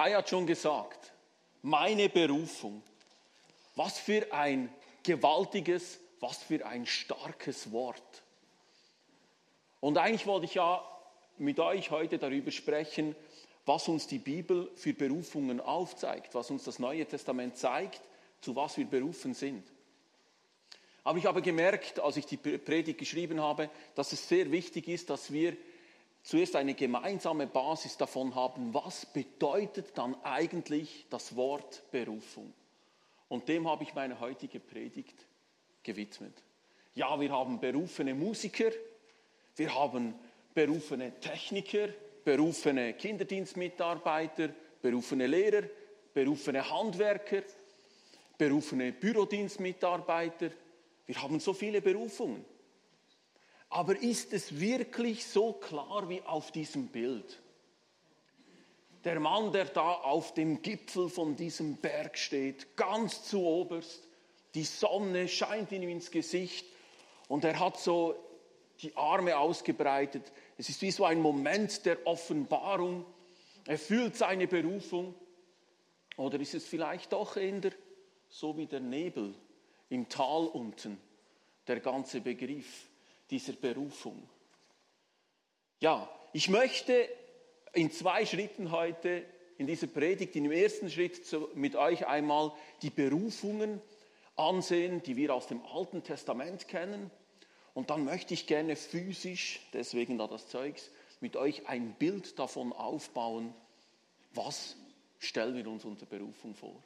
Kai hat schon gesagt, meine Berufung. Was für ein gewaltiges, was für ein starkes Wort. Und eigentlich wollte ich ja mit euch heute darüber sprechen, was uns die Bibel für Berufungen aufzeigt, was uns das Neue Testament zeigt, zu was wir berufen sind. Aber ich habe gemerkt, als ich die Predigt geschrieben habe, dass es sehr wichtig ist, dass wir zuerst eine gemeinsame Basis davon haben, was bedeutet dann eigentlich das Wort Berufung. Und dem habe ich meine heutige Predigt gewidmet. Ja, wir haben berufene Musiker, wir haben berufene Techniker, berufene Kinderdienstmitarbeiter, berufene Lehrer, berufene Handwerker, berufene Bürodienstmitarbeiter. Wir haben so viele Berufungen. Aber ist es wirklich so klar wie auf diesem Bild? Der Mann, der da auf dem Gipfel von diesem Berg steht, ganz zu oberst, die Sonne scheint ihm ins Gesicht und er hat so die Arme ausgebreitet. Es ist wie so ein Moment der Offenbarung. Er fühlt seine Berufung. Oder ist es vielleicht doch eher so wie der Nebel im Tal unten, der ganze Begriff dieser Berufung? Ja, ich möchte in zwei Schritten heute in dieser Predigt, in dem ersten Schritt mit euch einmal die Berufungen ansehen, die wir aus dem Alten Testament kennen. Und dann möchte ich gerne physisch, deswegen da das Zeugs, mit euch ein Bild davon aufbauen, was stellen wir uns unter Berufung vor.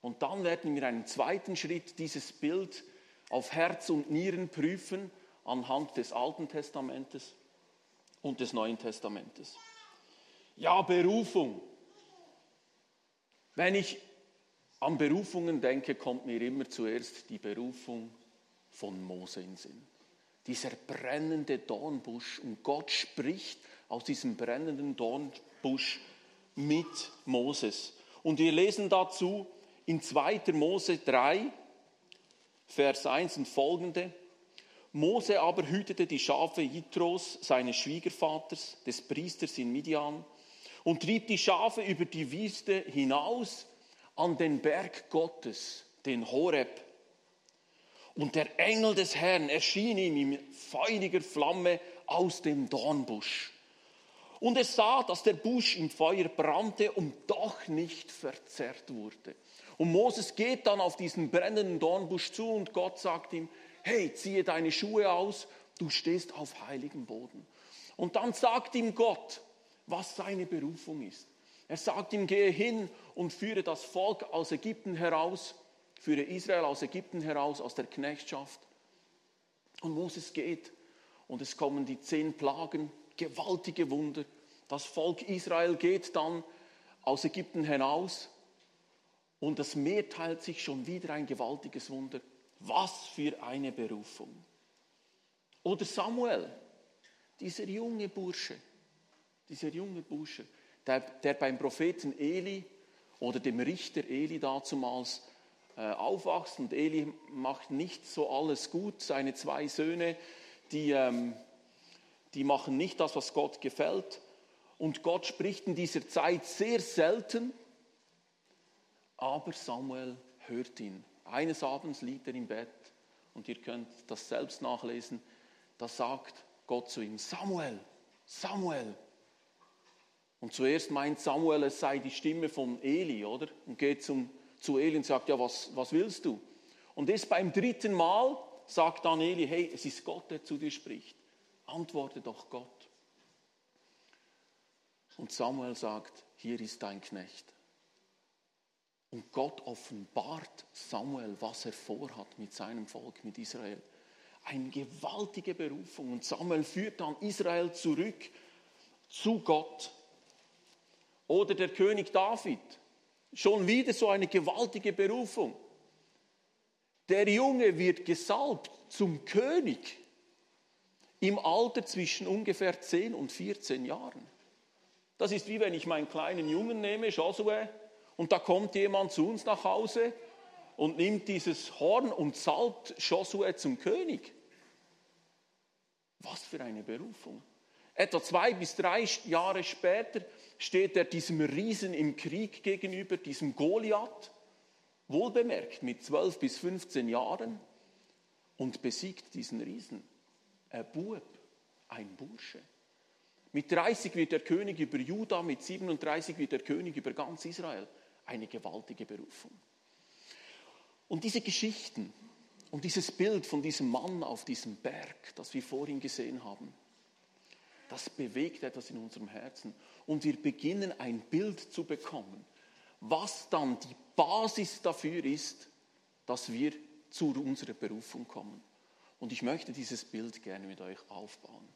Und dann werden wir einen zweiten Schritt dieses Bild auf Herz und Nieren prüfen anhand des Alten Testamentes und des Neuen Testamentes. Ja, Berufung. Wenn ich an Berufungen denke, kommt mir immer zuerst die Berufung von Mose in Sinn dieser brennende Dornbusch. Und Gott spricht aus diesem brennenden Dornbusch mit Moses. Und wir lesen dazu in 2. Mose 3, Vers 1 und folgende. Mose aber hütete die Schafe Jitros, seines Schwiegervaters, des Priesters in Midian, und trieb die Schafe über die Wüste hinaus an den Berg Gottes, den Horeb und der Engel des Herrn erschien ihm in feuriger Flamme aus dem Dornbusch. Und er sah, dass der Busch im Feuer brannte und doch nicht verzerrt wurde. Und Moses geht dann auf diesen brennenden Dornbusch zu und Gott sagt ihm, hey, ziehe deine Schuhe aus, du stehst auf heiligem Boden. Und dann sagt ihm Gott, was seine Berufung ist. Er sagt ihm, gehe hin und führe das Volk aus Ägypten heraus führe Israel aus Ägypten heraus, aus der Knechtschaft. Und Moses geht und es kommen die zehn Plagen, gewaltige Wunder. Das Volk Israel geht dann aus Ägypten hinaus und das Meer teilt sich schon wieder ein gewaltiges Wunder. Was für eine Berufung. Oder Samuel, dieser junge Bursche, dieser junge Bursche, der, der beim Propheten Eli oder dem Richter Eli dazumals äh, aufwachst und Eli macht nicht so alles gut. Seine zwei Söhne, die, ähm, die machen nicht das, was Gott gefällt. Und Gott spricht in dieser Zeit sehr selten, aber Samuel hört ihn. Eines Abends liegt er im Bett und ihr könnt das selbst nachlesen. Da sagt Gott zu ihm, Samuel, Samuel. Und zuerst meint Samuel, es sei die Stimme von Eli, oder? Und geht zum zu Eli und sagt, ja, was, was willst du? Und erst beim dritten Mal sagt dann Eli, hey, es ist Gott, der zu dir spricht. Antworte doch Gott. Und Samuel sagt, hier ist dein Knecht. Und Gott offenbart Samuel, was er vorhat mit seinem Volk, mit Israel. Eine gewaltige Berufung. Und Samuel führt dann Israel zurück zu Gott. Oder der König David Schon wieder so eine gewaltige Berufung. Der Junge wird gesalbt zum König im Alter zwischen ungefähr 10 und 14 Jahren. Das ist wie wenn ich meinen kleinen Jungen nehme, Josue, und da kommt jemand zu uns nach Hause und nimmt dieses Horn und salbt Josue zum König. Was für eine Berufung. Etwa zwei bis drei Jahre später steht er diesem Riesen im Krieg gegenüber, diesem Goliath, wohlbemerkt mit 12 bis 15 Jahren und besiegt diesen Riesen. Ein Bub, ein Bursche. Mit 30 wird er König über Juda, mit 37 wird er König über ganz Israel. Eine gewaltige Berufung. Und diese Geschichten und dieses Bild von diesem Mann auf diesem Berg, das wir vorhin gesehen haben, das bewegt etwas in unserem Herzen. Und wir beginnen ein Bild zu bekommen, was dann die Basis dafür ist, dass wir zu unserer Berufung kommen. Und ich möchte dieses Bild gerne mit euch aufbauen.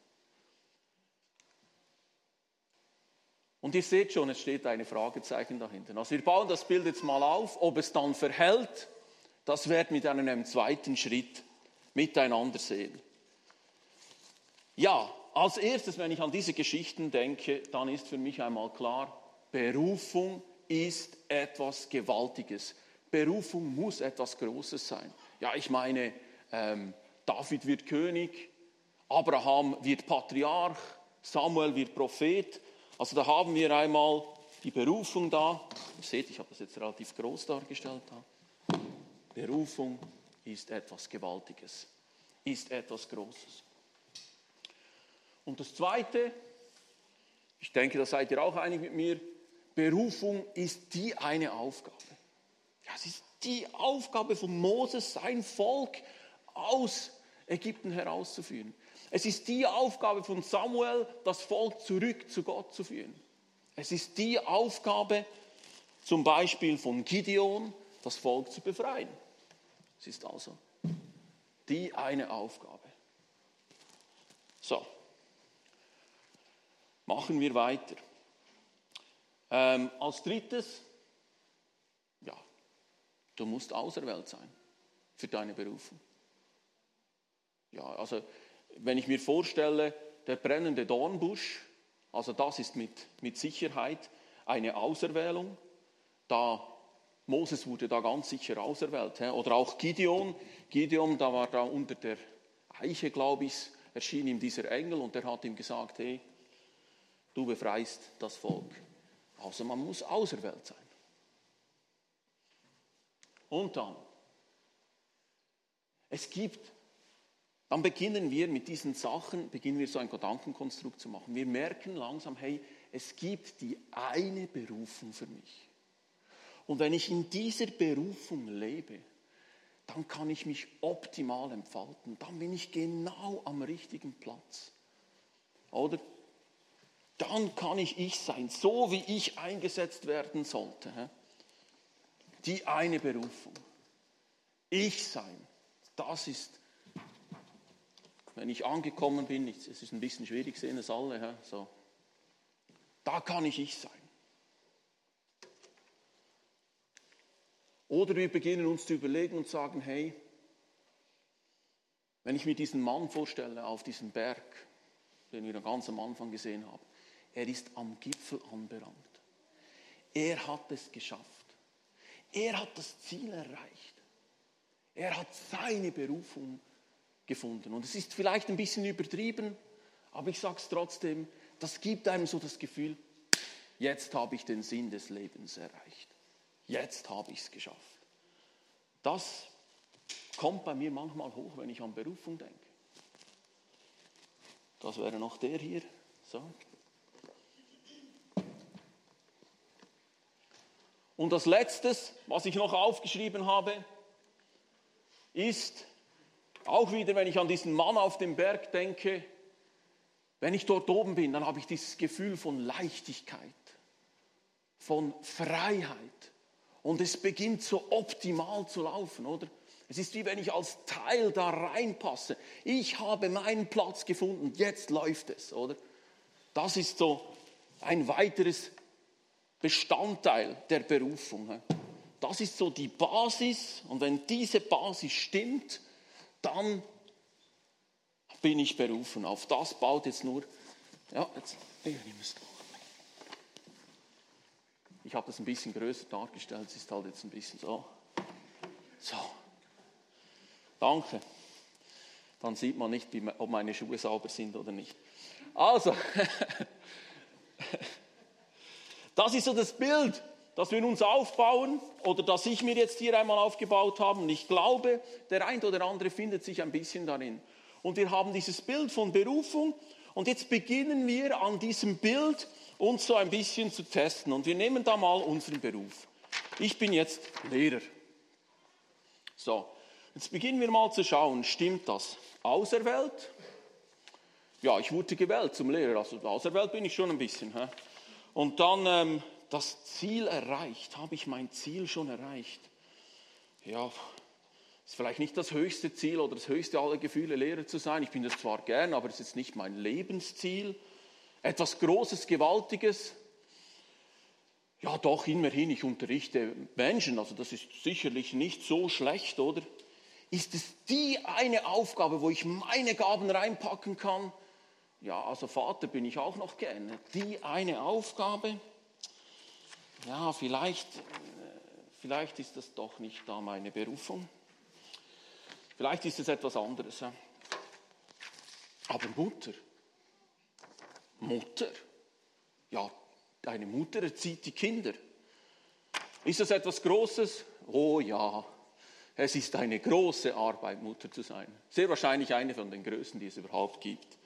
Und ihr seht schon, es steht ein Fragezeichen dahinter. Also wir bauen das Bild jetzt mal auf, ob es dann verhält, das werden wir dann in einem zweiten Schritt miteinander sehen. Ja, als erstes, wenn ich an diese Geschichten denke, dann ist für mich einmal klar, Berufung ist etwas Gewaltiges. Berufung muss etwas Großes sein. Ja, ich meine, ähm, David wird König, Abraham wird Patriarch, Samuel wird Prophet. Also da haben wir einmal die Berufung da. Ihr seht, ich habe das jetzt relativ groß dargestellt. Da. Berufung ist etwas Gewaltiges, ist etwas Großes. Und das Zweite, ich denke, da seid ihr auch einig mit mir, Berufung ist die eine Aufgabe. Ja, es ist die Aufgabe von Moses, sein Volk aus Ägypten herauszuführen. Es ist die Aufgabe von Samuel, das Volk zurück zu Gott zu führen. Es ist die Aufgabe zum Beispiel von Gideon, das Volk zu befreien. Es ist also die eine Aufgabe. So, machen wir weiter. Ähm, als drittes, ja, du musst auserwählt sein für deine Berufung. Ja, also wenn ich mir vorstelle, der brennende Dornbusch, also das ist mit, mit Sicherheit eine Auserwählung. Da Moses wurde da ganz sicher auserwählt. Oder auch Gideon. Gideon, da war da unter der Eiche, glaube ich, erschien ihm dieser Engel und der hat ihm gesagt, hey, du befreist das Volk. Also man muss auserwählt sein. Und dann, es gibt dann beginnen wir mit diesen Sachen, beginnen wir so ein Gedankenkonstrukt zu machen. Wir merken langsam, hey, es gibt die eine Berufung für mich. Und wenn ich in dieser Berufung lebe, dann kann ich mich optimal entfalten. Dann bin ich genau am richtigen Platz. Oder? Dann kann ich ich sein, so wie ich eingesetzt werden sollte. Die eine Berufung. Ich sein, das ist wenn ich angekommen bin, es ist ein bisschen schwierig, sehen es alle, so, da kann ich ich sein. Oder wir beginnen uns zu überlegen und sagen, hey, wenn ich mir diesen Mann vorstelle auf diesem Berg, den wir ganz am Anfang gesehen haben, er ist am Gipfel anberannt. Er hat es geschafft. Er hat das Ziel erreicht. Er hat seine Berufung gefunden. Und es ist vielleicht ein bisschen übertrieben, aber ich sage es trotzdem, das gibt einem so das Gefühl, jetzt habe ich den Sinn des Lebens erreicht. Jetzt habe ich es geschafft. Das kommt bei mir manchmal hoch, wenn ich an Berufung denke. Das wäre noch der hier. So. Und das Letzte, was ich noch aufgeschrieben habe, ist, auch wieder, wenn ich an diesen Mann auf dem Berg denke, wenn ich dort oben bin, dann habe ich dieses Gefühl von Leichtigkeit, von Freiheit. Und es beginnt so optimal zu laufen, oder? Es ist wie wenn ich als Teil da reinpasse. Ich habe meinen Platz gefunden, jetzt läuft es, oder? Das ist so ein weiteres Bestandteil der Berufung. Das ist so die Basis. Und wenn diese Basis stimmt, dann bin ich berufen. Auf das baut jetzt nur. Ja, jetzt, ich habe das ein bisschen größer dargestellt, es ist halt jetzt ein bisschen so. So. Danke. Dann sieht man nicht, ob meine Schuhe sauber sind oder nicht. Also, das ist so das Bild, das wir uns aufbauen oder das ich mir jetzt hier einmal aufgebaut habe. Und ich glaube, der ein oder andere findet sich ein bisschen darin. Und wir haben dieses Bild von Berufung. Und jetzt beginnen wir an diesem Bild uns so ein bisschen zu testen. Und wir nehmen da mal unseren Beruf. Ich bin jetzt Lehrer. So, jetzt beginnen wir mal zu schauen, stimmt das? Auserwählt? Ja, ich wurde gewählt zum Lehrer, also auserwählt bin ich schon ein bisschen. Hä? Und dann ähm, das Ziel erreicht. Habe ich mein Ziel schon erreicht? Ja, ist vielleicht nicht das höchste Ziel oder das höchste aller Gefühle, Lehrer zu sein. Ich bin das zwar gern, aber es ist nicht mein Lebensziel. Etwas Großes, Gewaltiges. Ja, doch, immerhin, ich unterrichte Menschen, also das ist sicherlich nicht so schlecht, oder? Ist es die eine Aufgabe, wo ich meine Gaben reinpacken kann? Ja, also Vater bin ich auch noch gerne. Die eine Aufgabe? Ja, vielleicht, äh, vielleicht ist das doch nicht da meine Berufung. Vielleicht ist es etwas anderes. Aber Mutter, Mutter, ja, deine Mutter erzieht die Kinder. Ist das etwas Großes? Oh ja, es ist eine große Arbeit, Mutter zu sein. Sehr wahrscheinlich eine von den größten, die es überhaupt gibt.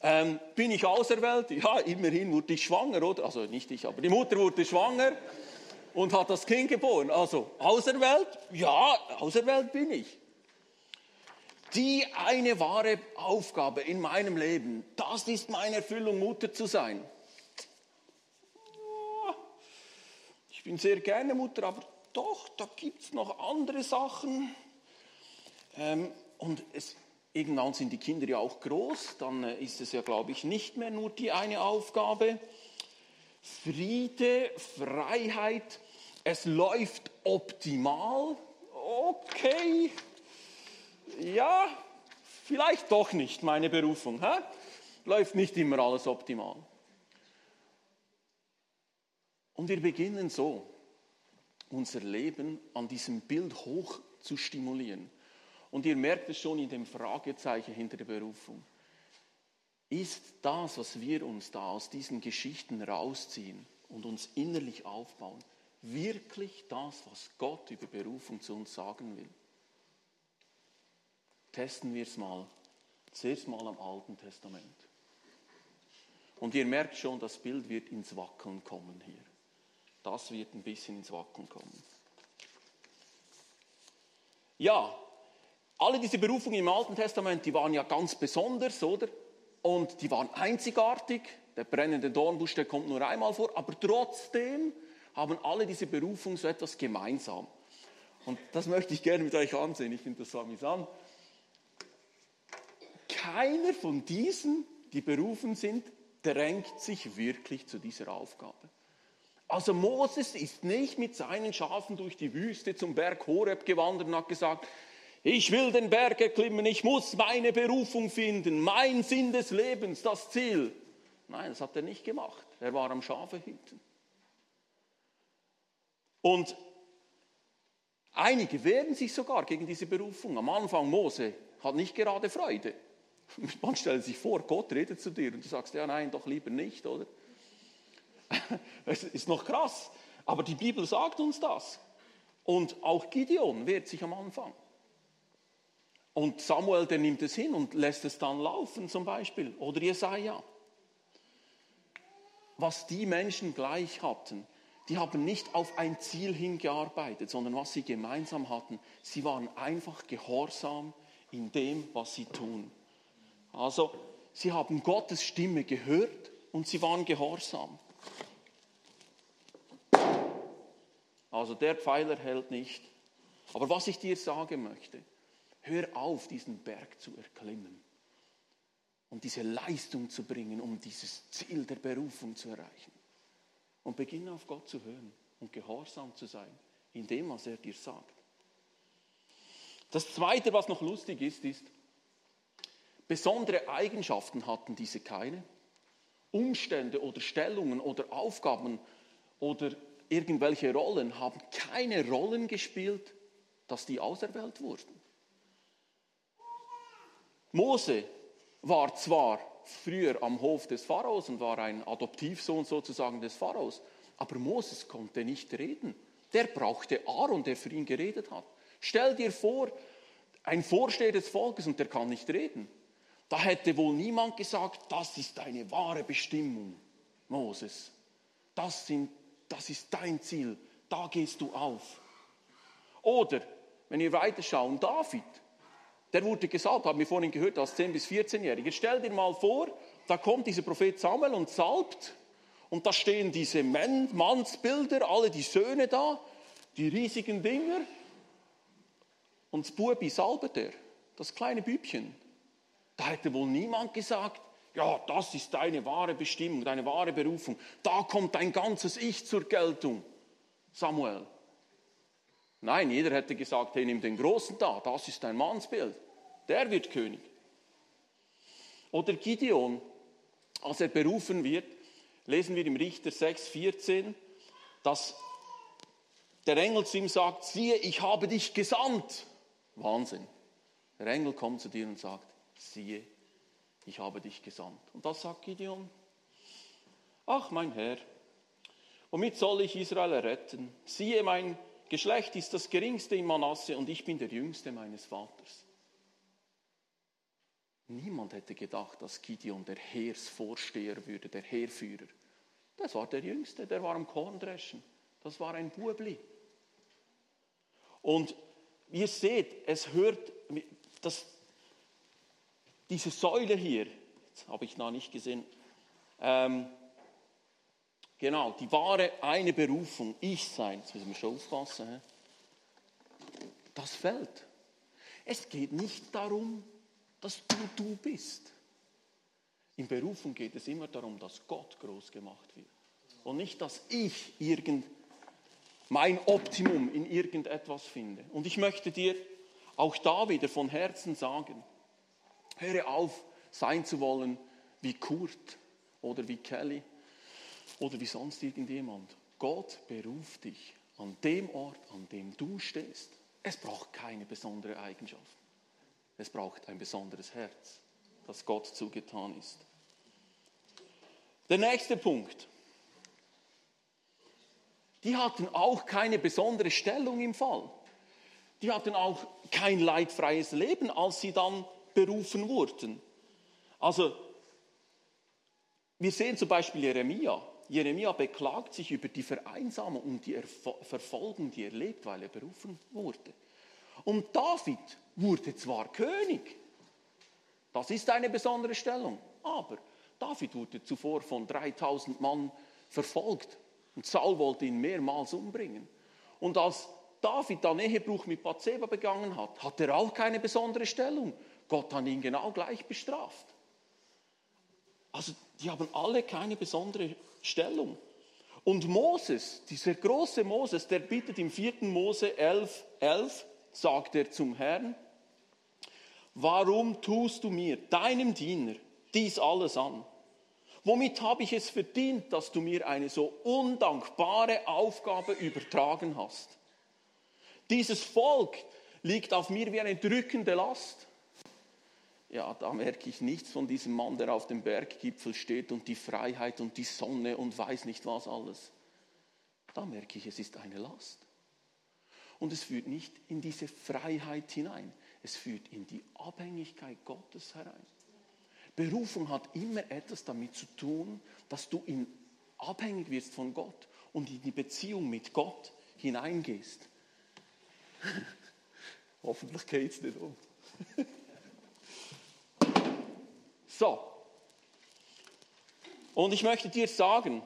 Ähm, bin ich auserwählt? Ja, immerhin wurde ich schwanger, oder? Also nicht ich, aber die Mutter wurde schwanger und hat das Kind geboren. Also auserwählt? Ja, auserwählt bin ich. Die eine wahre Aufgabe in meinem Leben, das ist meine Erfüllung, Mutter zu sein. Ich bin sehr gerne Mutter, aber doch, da gibt es noch andere Sachen. Ähm, und es, irgendwann sind die Kinder ja auch groß, dann äh, ist es ja, glaube ich, nicht mehr nur die eine Aufgabe. Friede, Freiheit, es läuft optimal. Okay, ja, vielleicht doch nicht meine Berufung. Hä? Läuft nicht immer alles optimal. Und wir beginnen so, unser Leben an diesem Bild hoch zu stimulieren. Und ihr merkt es schon in dem Fragezeichen hinter der Berufung. Ist das, was wir uns da aus diesen Geschichten rausziehen und uns innerlich aufbauen, wirklich das, was Gott über Berufung zu uns sagen will? Testen wir es mal. Zuerst mal am Alten Testament. Und ihr merkt schon, das Bild wird ins Wackeln kommen hier. Das wird ein bisschen ins Wackeln kommen. Ja, alle diese Berufungen im Alten Testament, die waren ja ganz besonders, oder? Und die waren einzigartig. Der brennende Dornbusch, der kommt nur einmal vor, aber trotzdem haben alle diese Berufungen so etwas gemeinsam. Und das möchte ich gerne mit euch ansehen. Ich finde das so amüsant. Keiner von diesen, die berufen sind, drängt sich wirklich zu dieser Aufgabe. Also Moses ist nicht mit seinen Schafen durch die Wüste zum Berg Horeb gewandert und hat gesagt, ich will den Berg erklimmen, ich muss meine Berufung finden, mein Sinn des Lebens, das Ziel. Nein, das hat er nicht gemacht. Er war am Schafe hüten. Und einige wehren sich sogar gegen diese Berufung. Am Anfang Mose hat nicht gerade Freude. Man stellt sich vor, Gott redet zu dir und du sagst, ja nein, doch lieber nicht, oder? Das ist noch krass. Aber die Bibel sagt uns das. Und auch Gideon wehrt sich am Anfang. Und Samuel, der nimmt es hin und lässt es dann laufen zum Beispiel. Oder Jesaja. Was die Menschen gleich hatten, die haben nicht auf ein Ziel hingearbeitet, sondern was sie gemeinsam hatten, sie waren einfach gehorsam in dem, was sie tun. Also, sie haben Gottes Stimme gehört und sie waren gehorsam. Also der Pfeiler hält nicht. Aber was ich dir sagen möchte, Hör auf, diesen Berg zu erklimmen und diese Leistung zu bringen, um dieses Ziel der Berufung zu erreichen. Und beginne auf Gott zu hören und gehorsam zu sein in dem, was er dir sagt. Das Zweite, was noch lustig ist, ist, besondere Eigenschaften hatten diese keine. Umstände oder Stellungen oder Aufgaben oder irgendwelche Rollen haben keine Rollen gespielt, dass die auserwählt wurden. Mose war zwar früher am Hof des Pharaos und war ein Adoptivsohn sozusagen des Pharaos, aber Moses konnte nicht reden. Der brauchte Aaron, der für ihn geredet hat. Stell dir vor, ein Vorsteher des Volkes und der kann nicht reden. Da hätte wohl niemand gesagt, das ist deine wahre Bestimmung, Moses. Das, sind, das ist dein Ziel, da gehst du auf. Oder, wenn wir weiterschauen, David, der wurde gesalbt, haben wir vorhin gehört, als 10- bis 14-Jähriger. Stell dir mal vor, da kommt dieser Prophet Samuel und salbt und da stehen diese Mannsbilder, alle die Söhne da, die riesigen Dinger und das Bubi salbet er, das kleine Bübchen. Da hätte wohl niemand gesagt, ja, das ist deine wahre Bestimmung, deine wahre Berufung. Da kommt dein ganzes Ich zur Geltung, Samuel. Nein, jeder hätte gesagt, hey, nimm den Großen da, das ist dein Mannsbild. Der wird König. Oder Gideon, als er berufen wird, lesen wir im Richter 6, 14, dass der Engel zu ihm sagt, siehe, ich habe dich gesandt. Wahnsinn. Der Engel kommt zu dir und sagt, siehe, ich habe dich gesandt. Und das sagt Gideon. Ach, mein Herr, womit soll ich Israel retten? Siehe, mein Geschlecht ist das geringste in Manasse und ich bin der jüngste meines Vaters. Niemand hätte gedacht, dass Gideon der Heersvorsteher würde, der Heerführer. Das war der Jüngste, der war am Korndreschen. Das war ein Bubli. Und ihr seht, es hört, das, diese Säule hier, jetzt habe ich noch nicht gesehen, ähm, Genau, die wahre eine Berufung, ich sein, jetzt müssen wir schon aufpassen, das fällt. Es geht nicht darum, dass du du bist. In Berufung geht es immer darum, dass Gott groß gemacht wird. Und nicht, dass ich irgend, mein Optimum in irgendetwas finde. Und ich möchte dir auch da wieder von Herzen sagen, höre auf, sein zu wollen wie Kurt oder wie Kelly oder wie sonst irgendjemand. Gott beruft dich an dem Ort, an dem du stehst. Es braucht keine besondere Eigenschaft. Es braucht ein besonderes Herz, das Gott zugetan ist. Der nächste Punkt. Die hatten auch keine besondere Stellung im Fall. Die hatten auch kein leidfreies Leben, als sie dann berufen wurden. Also, wir sehen zum Beispiel Jeremia. Jeremia beklagt sich über die Vereinsamung und die Verfolgung, die er lebt, weil er berufen wurde. Und David wurde zwar König, das ist eine besondere Stellung, aber David wurde zuvor von 3000 Mann verfolgt und Saul wollte ihn mehrmals umbringen. Und als David dann Ehebruch mit Bathseba begangen hat, hat er auch keine besondere Stellung. Gott hat ihn genau gleich bestraft. Also die haben alle keine besondere Stellung. Und Moses, dieser große Moses, der bittet im 4. Mose 11, 11, sagt er zum Herrn, warum tust du mir, deinem Diener, dies alles an? Womit habe ich es verdient, dass du mir eine so undankbare Aufgabe übertragen hast? Dieses Volk liegt auf mir wie eine drückende Last ja, da merke ich nichts von diesem Mann, der auf dem Berggipfel steht und die Freiheit und die Sonne und weiß nicht was alles. Da merke ich, es ist eine Last. Und es führt nicht in diese Freiheit hinein, es führt in die Abhängigkeit Gottes herein. Berufung hat immer etwas damit zu tun, dass du in abhängig wirst von Gott und in die Beziehung mit Gott hineingehst. Hoffentlich geht es nicht um. So. Und ich möchte dir sagen,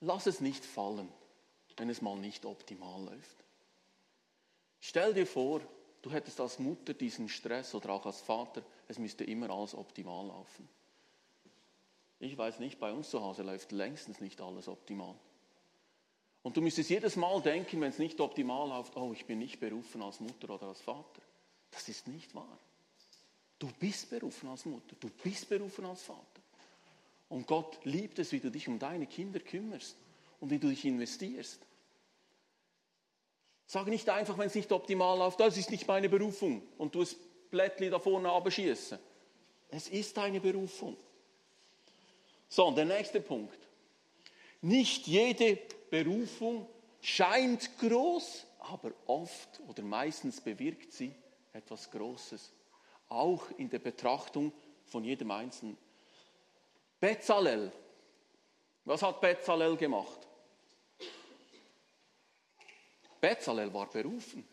lass es nicht fallen, wenn es mal nicht optimal läuft. Stell dir vor, du hättest als Mutter diesen Stress oder auch als Vater, es müsste immer alles optimal laufen. Ich weiß nicht, bei uns zu Hause läuft längstens nicht alles optimal. Und du müsstest jedes Mal denken, wenn es nicht optimal läuft, oh, ich bin nicht berufen als Mutter oder als Vater. Das ist nicht wahr. Du bist berufen als Mutter, du bist berufen als Vater. Und Gott liebt es, wie du dich um deine Kinder kümmerst und wie du dich investierst. Sag nicht einfach, wenn es nicht optimal läuft, das ist nicht meine Berufung und du es Blättchen da vorne abschießen. Es ist eine Berufung. So, und der nächste Punkt. Nicht jede Berufung scheint groß, aber oft oder meistens bewirkt sie etwas Großes. Auch in der Betrachtung von jedem Einzelnen. Bezalel. Was hat Bezalel gemacht? Bezalel war berufen.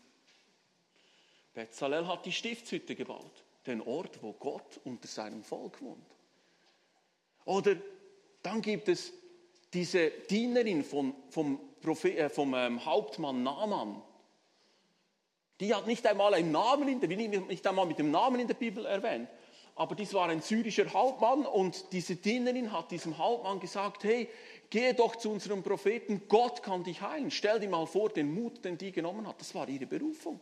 Bezalel hat die Stiftshütte gebaut, den Ort, wo Gott unter seinem Volk wohnt. Oder dann gibt es diese Dienerin vom, vom, Prophet, äh, vom ähm, Hauptmann Naaman. Die hat nicht einmal einen Namen in der, nicht einmal mit dem Namen in der Bibel erwähnt. Aber dies war ein syrischer Hauptmann und diese Dienerin hat diesem Hauptmann gesagt, hey, Gehe doch zu unserem Propheten, Gott kann dich heilen. Stell dir mal vor, den Mut, den die genommen hat. Das war ihre Berufung.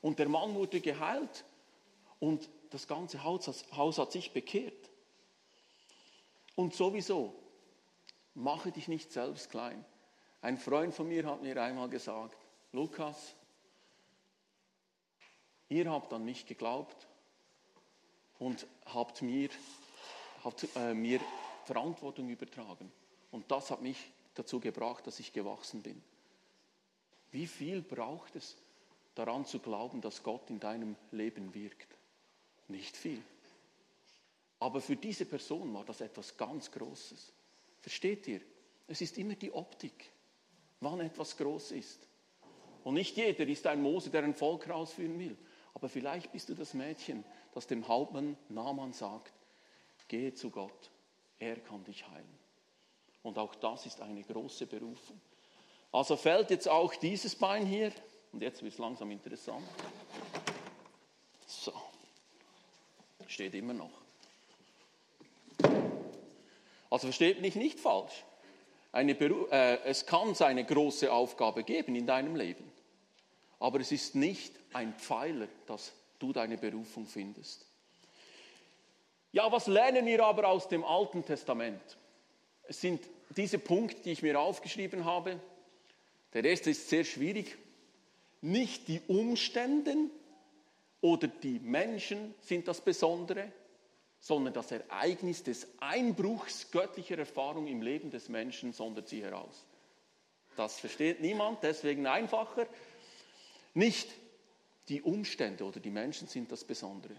Und der Mann wurde geheilt und das ganze Haus, Haus hat sich bekehrt. Und sowieso, mache dich nicht selbst klein. Ein Freund von mir hat mir einmal gesagt, Lukas, ihr habt an mich geglaubt und habt mir, habt, äh, mir Verantwortung übertragen. Und das hat mich dazu gebracht, dass ich gewachsen bin. Wie viel braucht es, daran zu glauben, dass Gott in deinem Leben wirkt? Nicht viel. Aber für diese Person war das etwas ganz Großes. Versteht ihr? Es ist immer die Optik, wann etwas groß ist. Und nicht jeder ist ein Mose, der ein Volk rausführen will. Aber vielleicht bist du das Mädchen, das dem Hauptmann Naaman sagt, gehe zu Gott, er kann dich heilen. Und auch das ist eine große Berufung. Also fällt jetzt auch dieses Bein hier. Und jetzt wird es langsam interessant. So. Steht immer noch. Also versteht mich nicht falsch. Äh, es kann eine große Aufgabe geben in deinem Leben. Aber es ist nicht ein Pfeiler, dass du deine Berufung findest. Ja, was lernen wir aber aus dem Alten Testament? Es sind diese Punkte, die ich mir aufgeschrieben habe. Der erste ist sehr schwierig. Nicht die Umstände oder die Menschen sind das Besondere, sondern das Ereignis des Einbruchs göttlicher Erfahrung im Leben des Menschen sondert sie heraus. Das versteht niemand, deswegen einfacher. Nicht die Umstände oder die Menschen sind das Besondere,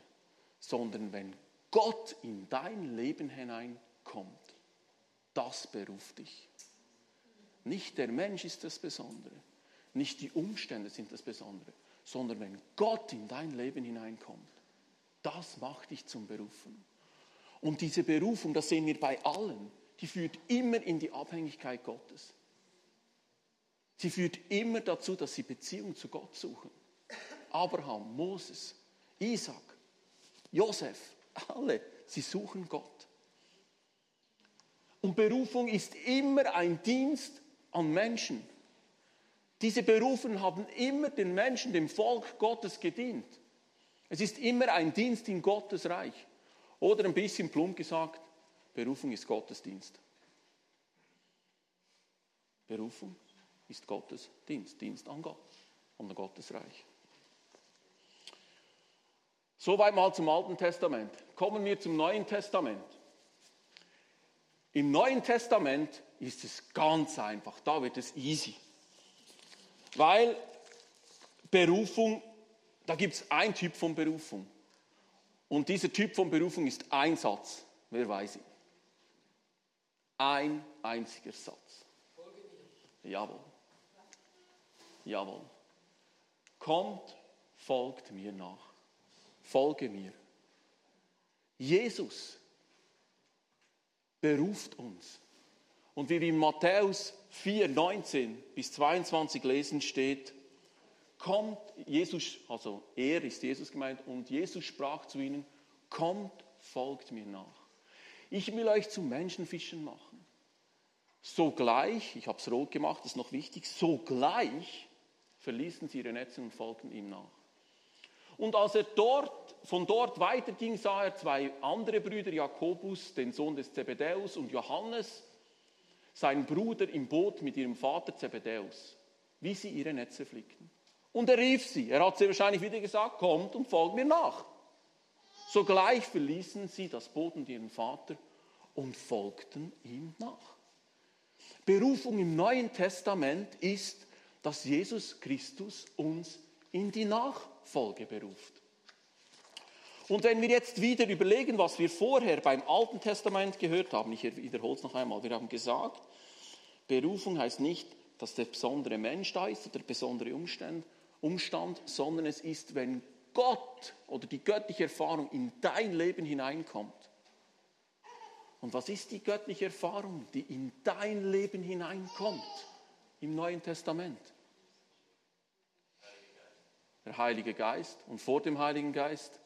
sondern wenn Gott in dein Leben hineinkommt das beruft dich. Nicht der Mensch ist das Besondere, nicht die Umstände sind das Besondere, sondern wenn Gott in dein Leben hineinkommt, das macht dich zum Berufen. Und diese Berufung, das sehen wir bei allen, die führt immer in die Abhängigkeit Gottes. Sie führt immer dazu, dass sie Beziehung zu Gott suchen. Abraham, Moses, Isaac, Josef, alle, sie suchen Gott. Und Berufung ist immer ein Dienst an Menschen. Diese Berufen haben immer den Menschen, dem Volk Gottes gedient. Es ist immer ein Dienst in Gottes Reich. Oder ein bisschen plump gesagt, Berufung ist Gottesdienst. Berufung ist Gottes Dienst, Dienst an Gott, an Gottes Reich. Soweit mal zum Alten Testament. Kommen wir zum Neuen Testament. Im Neuen Testament ist es ganz einfach, da wird es easy. Weil Berufung, da gibt es einen Typ von Berufung. Und dieser Typ von Berufung ist ein Satz. Wer weiß ihn? Ein einziger Satz. Jawohl. Jawohl. Kommt, folgt mir nach. Folge mir. Jesus beruft uns. Und wie wir in Matthäus 4, 19 bis 22 lesen, steht, kommt Jesus, also er ist Jesus gemeint, und Jesus sprach zu ihnen, kommt, folgt mir nach. Ich will euch zu Menschenfischen machen. Sogleich, ich habe es rot gemacht, das ist noch wichtig, sogleich verließen sie ihre Netze und folgten ihm nach. Und als er dort, von dort weiterging, sah er zwei andere Brüder, Jakobus, den Sohn des Zebedäus, und Johannes, sein Bruder, im Boot mit ihrem Vater Zebedäus, wie sie ihre Netze flickten. Und er rief sie, er hat sie wahrscheinlich wieder gesagt, kommt und folgt mir nach. Sogleich verließen sie das Boot und ihren Vater und folgten ihm nach. Berufung im Neuen Testament ist, dass Jesus Christus uns in die Nachfolge beruft. Und wenn wir jetzt wieder überlegen, was wir vorher beim Alten Testament gehört haben, ich wiederhole es noch einmal, wir haben gesagt, Berufung heißt nicht, dass der besondere Mensch da ist oder der besondere Umstand, Umstand, sondern es ist, wenn Gott oder die göttliche Erfahrung in dein Leben hineinkommt. Und was ist die göttliche Erfahrung, die in dein Leben hineinkommt im Neuen Testament? Der Heilige Geist und vor dem Heiligen Geist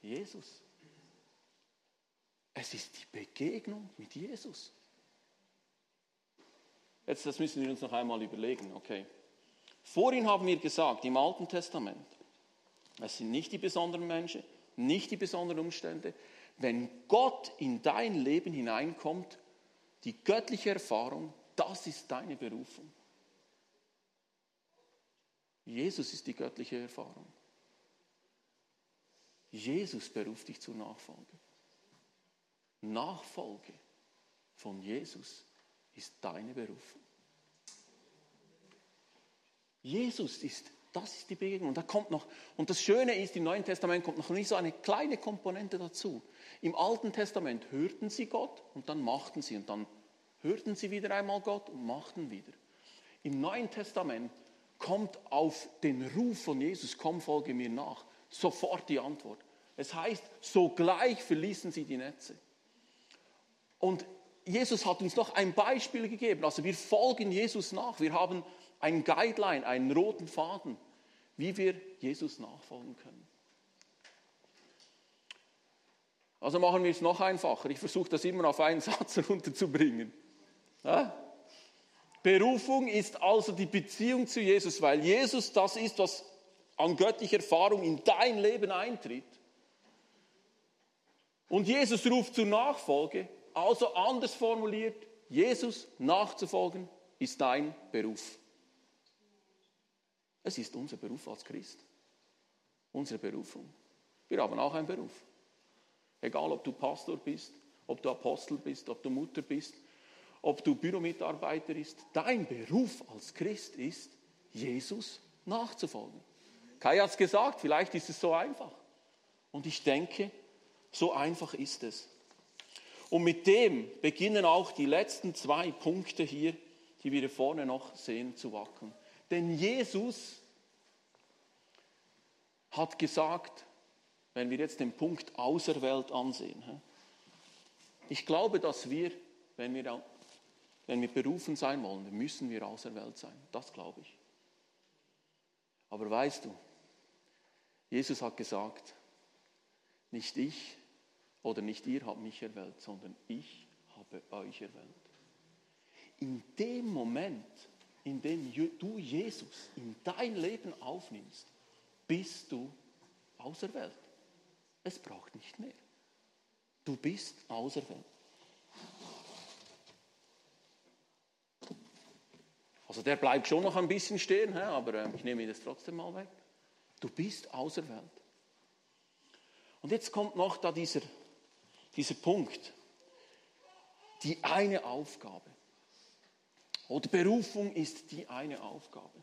Jesus. Es ist die Begegnung mit Jesus. Jetzt, das müssen wir uns noch einmal überlegen, okay. Vorhin haben wir gesagt, im Alten Testament, es sind nicht die besonderen Menschen, nicht die besonderen Umstände. Wenn Gott in dein Leben hineinkommt, die göttliche Erfahrung, das ist deine Berufung. Jesus ist die göttliche Erfahrung. Jesus beruft dich zur Nachfolge. Nachfolge von Jesus ist deine Berufung. Jesus ist, das ist die Begegnung. Und da kommt noch, und das Schöne ist, im Neuen Testament kommt noch nicht so eine kleine Komponente dazu. Im Alten Testament hörten sie Gott und dann machten sie und dann hörten sie wieder einmal Gott und machten wieder. Im Neuen Testament kommt auf den Ruf von Jesus, komm, folge mir nach, sofort die Antwort. Es heißt, sogleich verließen sie die Netze. Und Jesus hat uns noch ein Beispiel gegeben. Also wir folgen Jesus nach. Wir haben ein Guideline, einen roten Faden, wie wir Jesus nachfolgen können. Also machen wir es noch einfacher. Ich versuche das immer auf einen Satz herunterzubringen. Ja? Berufung ist also die Beziehung zu Jesus, weil Jesus das ist, was an göttlicher Erfahrung in dein Leben eintritt. Und Jesus ruft zur Nachfolge, also anders formuliert, Jesus nachzufolgen ist dein Beruf. Es ist unser Beruf als Christ, unsere Berufung. Wir haben auch einen Beruf. Egal, ob du Pastor bist, ob du Apostel bist, ob du Mutter bist, ob du Büromitarbeiter bist, dein Beruf als Christ ist, Jesus nachzufolgen. Kai hat es gesagt, vielleicht ist es so einfach. Und ich denke, so einfach ist es. Und mit dem beginnen auch die letzten zwei Punkte hier, die wir vorne noch sehen, zu wackeln. Denn Jesus hat gesagt, wenn wir jetzt den Punkt Auserwählt ansehen, ich glaube, dass wir, wenn wir, wenn wir berufen sein wollen, müssen wir auserwählt sein. Das glaube ich. Aber weißt du, Jesus hat gesagt, nicht ich oder nicht ihr habt mich erwählt, sondern ich habe euch erwählt. In dem Moment, in dem du Jesus in dein Leben aufnimmst, bist du auserwählt. Es braucht nicht mehr. Du bist auserwählt. Also der bleibt schon noch ein bisschen stehen, aber ähm, ich nehme ihn jetzt trotzdem mal weg. Du bist auserwählt. Und jetzt kommt noch da dieser, dieser Punkt. Die eine Aufgabe. Oder Berufung ist die eine Aufgabe.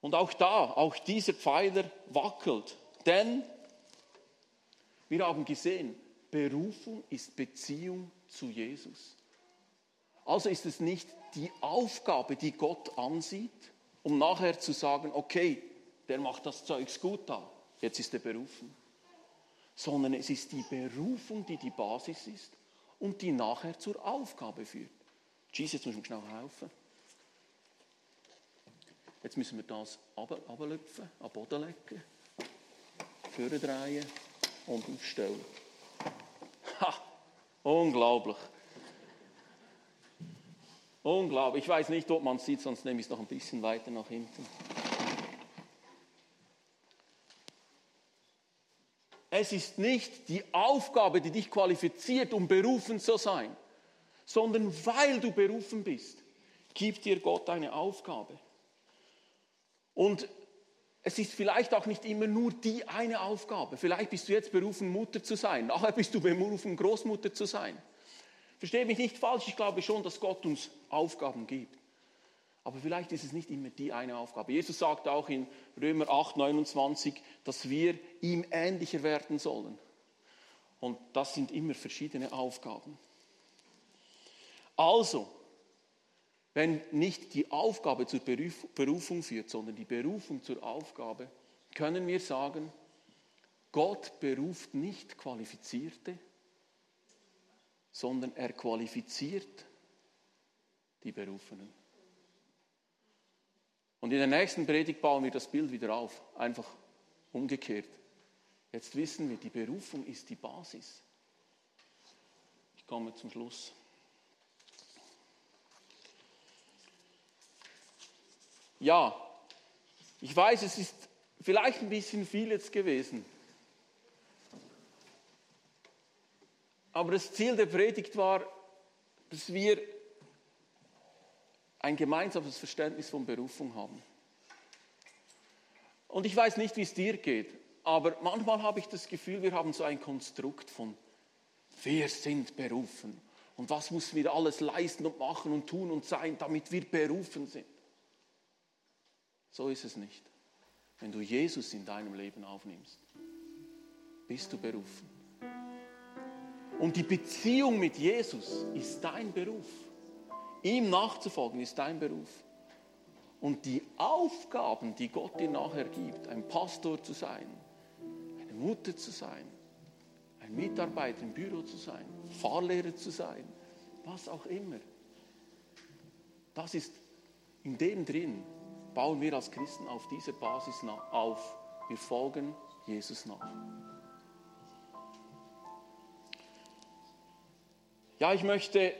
Und auch da, auch dieser Pfeiler wackelt. Denn wir haben gesehen, Berufung ist Beziehung zu Jesus. Also ist es nicht die Aufgabe, die Gott ansieht, um nachher zu sagen, okay, der macht das Zeugs gut da, jetzt ist er berufen. Sondern es ist die Berufung, die die Basis ist und die nachher zur Aufgabe führt. Jesus, jetzt muss ich schnell helfen. Jetzt müssen wir das runterlüpfen, an den Boden legen, vordrehen und aufstellen. Ha! Unglaublich. Unglaublich. Ich weiß nicht, ob man es sieht, sonst nehme ich es noch ein bisschen weiter nach hinten. Es ist nicht die Aufgabe, die dich qualifiziert, um berufen zu sein, sondern weil du berufen bist, gibt dir Gott eine Aufgabe. Und es ist vielleicht auch nicht immer nur die eine Aufgabe. Vielleicht bist du jetzt berufen, Mutter zu sein. Nachher bist du berufen, Großmutter zu sein. Verstehe mich nicht falsch, ich glaube schon, dass Gott uns Aufgaben gibt. Aber vielleicht ist es nicht immer die eine Aufgabe. Jesus sagt auch in Römer 8, 29, dass wir ihm ähnlicher werden sollen. Und das sind immer verschiedene Aufgaben. Also, wenn nicht die Aufgabe zur Berufung führt, sondern die Berufung zur Aufgabe, können wir sagen, Gott beruft nicht Qualifizierte, sondern er qualifiziert die Berufenen. Und in der nächsten Predigt bauen wir das Bild wieder auf, einfach umgekehrt. Jetzt wissen wir, die Berufung ist die Basis. Ich komme zum Schluss. Ja, ich weiß, es ist vielleicht ein bisschen viel jetzt gewesen. Aber das Ziel der Predigt war, dass wir ein gemeinsames Verständnis von Berufung haben. Und ich weiß nicht, wie es dir geht, aber manchmal habe ich das Gefühl, wir haben so ein Konstrukt von, wir sind berufen und was müssen wir alles leisten und machen und tun und sein, damit wir berufen sind. So ist es nicht. Wenn du Jesus in deinem Leben aufnimmst, bist du berufen. Und die Beziehung mit Jesus ist dein Beruf. Ihm nachzufolgen ist dein Beruf. Und die Aufgaben, die Gott dir nachher gibt, ein Pastor zu sein, eine Mutter zu sein, ein Mitarbeiter im Büro zu sein, Fahrlehrer zu sein, was auch immer, das ist in dem drin, bauen wir als Christen auf dieser Basis auf. Wir folgen Jesus nach. Ja, ich möchte,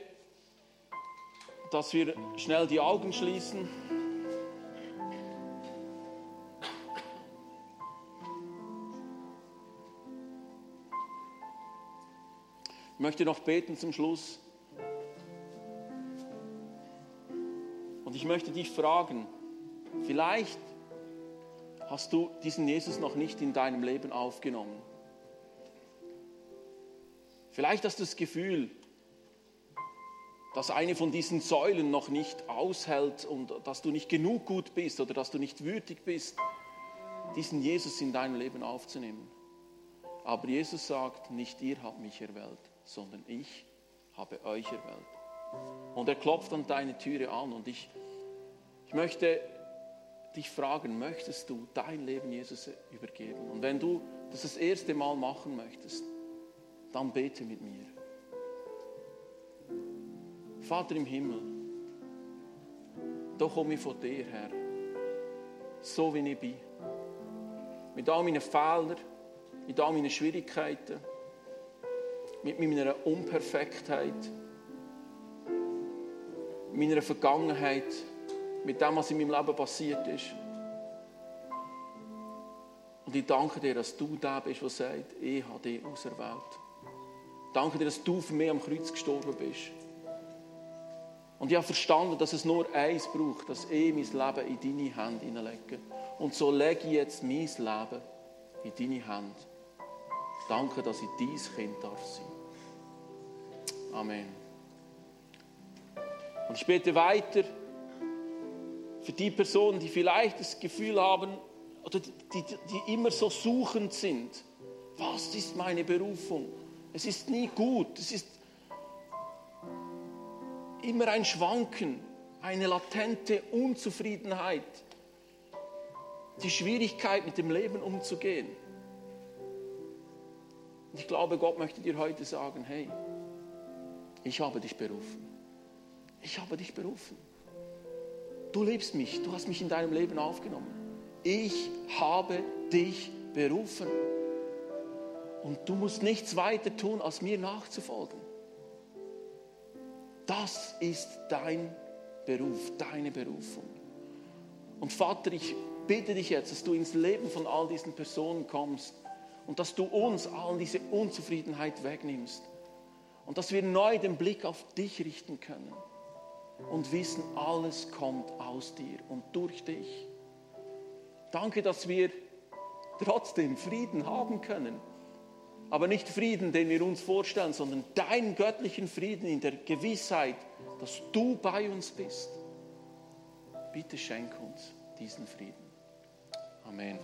dass wir schnell die Augen schließen. Ich möchte noch beten zum Schluss. Und ich möchte dich fragen, Vielleicht hast du diesen Jesus noch nicht in deinem Leben aufgenommen. Vielleicht hast du das Gefühl, dass eine von diesen Säulen noch nicht aushält und dass du nicht genug gut bist oder dass du nicht würdig bist, diesen Jesus in deinem Leben aufzunehmen. Aber Jesus sagt, nicht ihr habt mich erwählt, sondern ich habe euch erwählt. Und er klopft an deine Türe an und ich, ich möchte dich fragen, möchtest du dein Leben Jesus übergeben? Und wenn du das das erste Mal machen möchtest, dann bete mit mir. Vater im Himmel, da komme ich von dir her, so wie ich bin. Mit all meinen Fehlern, mit all meinen Schwierigkeiten, mit meiner Unperfektheit, meiner Vergangenheit, mit dem, was in meinem Leben passiert ist. Und ich danke dir, dass du der bist, der sagt, ich habe dich auserwählt. Danke dir, dass du für mich am Kreuz gestorben bist. Und ich habe verstanden, dass es nur eins braucht, dass ich mein Leben in deine Hände hineinlege. Und so lege ich jetzt mein Leben in deine Hände. Danke, dass ich dein Kind darf sein. Amen. Und ich bete weiter für die Personen, die vielleicht das Gefühl haben oder die, die, die immer so suchend sind. Was ist meine Berufung? Es ist nie gut. Es ist immer ein Schwanken, eine latente Unzufriedenheit, die Schwierigkeit mit dem Leben umzugehen. Und ich glaube, Gott möchte dir heute sagen, hey, ich habe dich berufen. Ich habe dich berufen. Du liebst mich, du hast mich in deinem Leben aufgenommen. Ich habe dich berufen. Und du musst nichts weiter tun, als mir nachzufolgen. Das ist dein Beruf, deine Berufung. Und Vater, ich bitte dich jetzt, dass du ins Leben von all diesen Personen kommst und dass du uns all diese Unzufriedenheit wegnimmst und dass wir neu den Blick auf dich richten können und wissen, alles kommt aus dir und durch dich. Danke, dass wir trotzdem Frieden haben können. Aber nicht Frieden, den wir uns vorstellen, sondern deinen göttlichen Frieden in der Gewissheit, dass du bei uns bist. Bitte schenk uns diesen Frieden. Amen.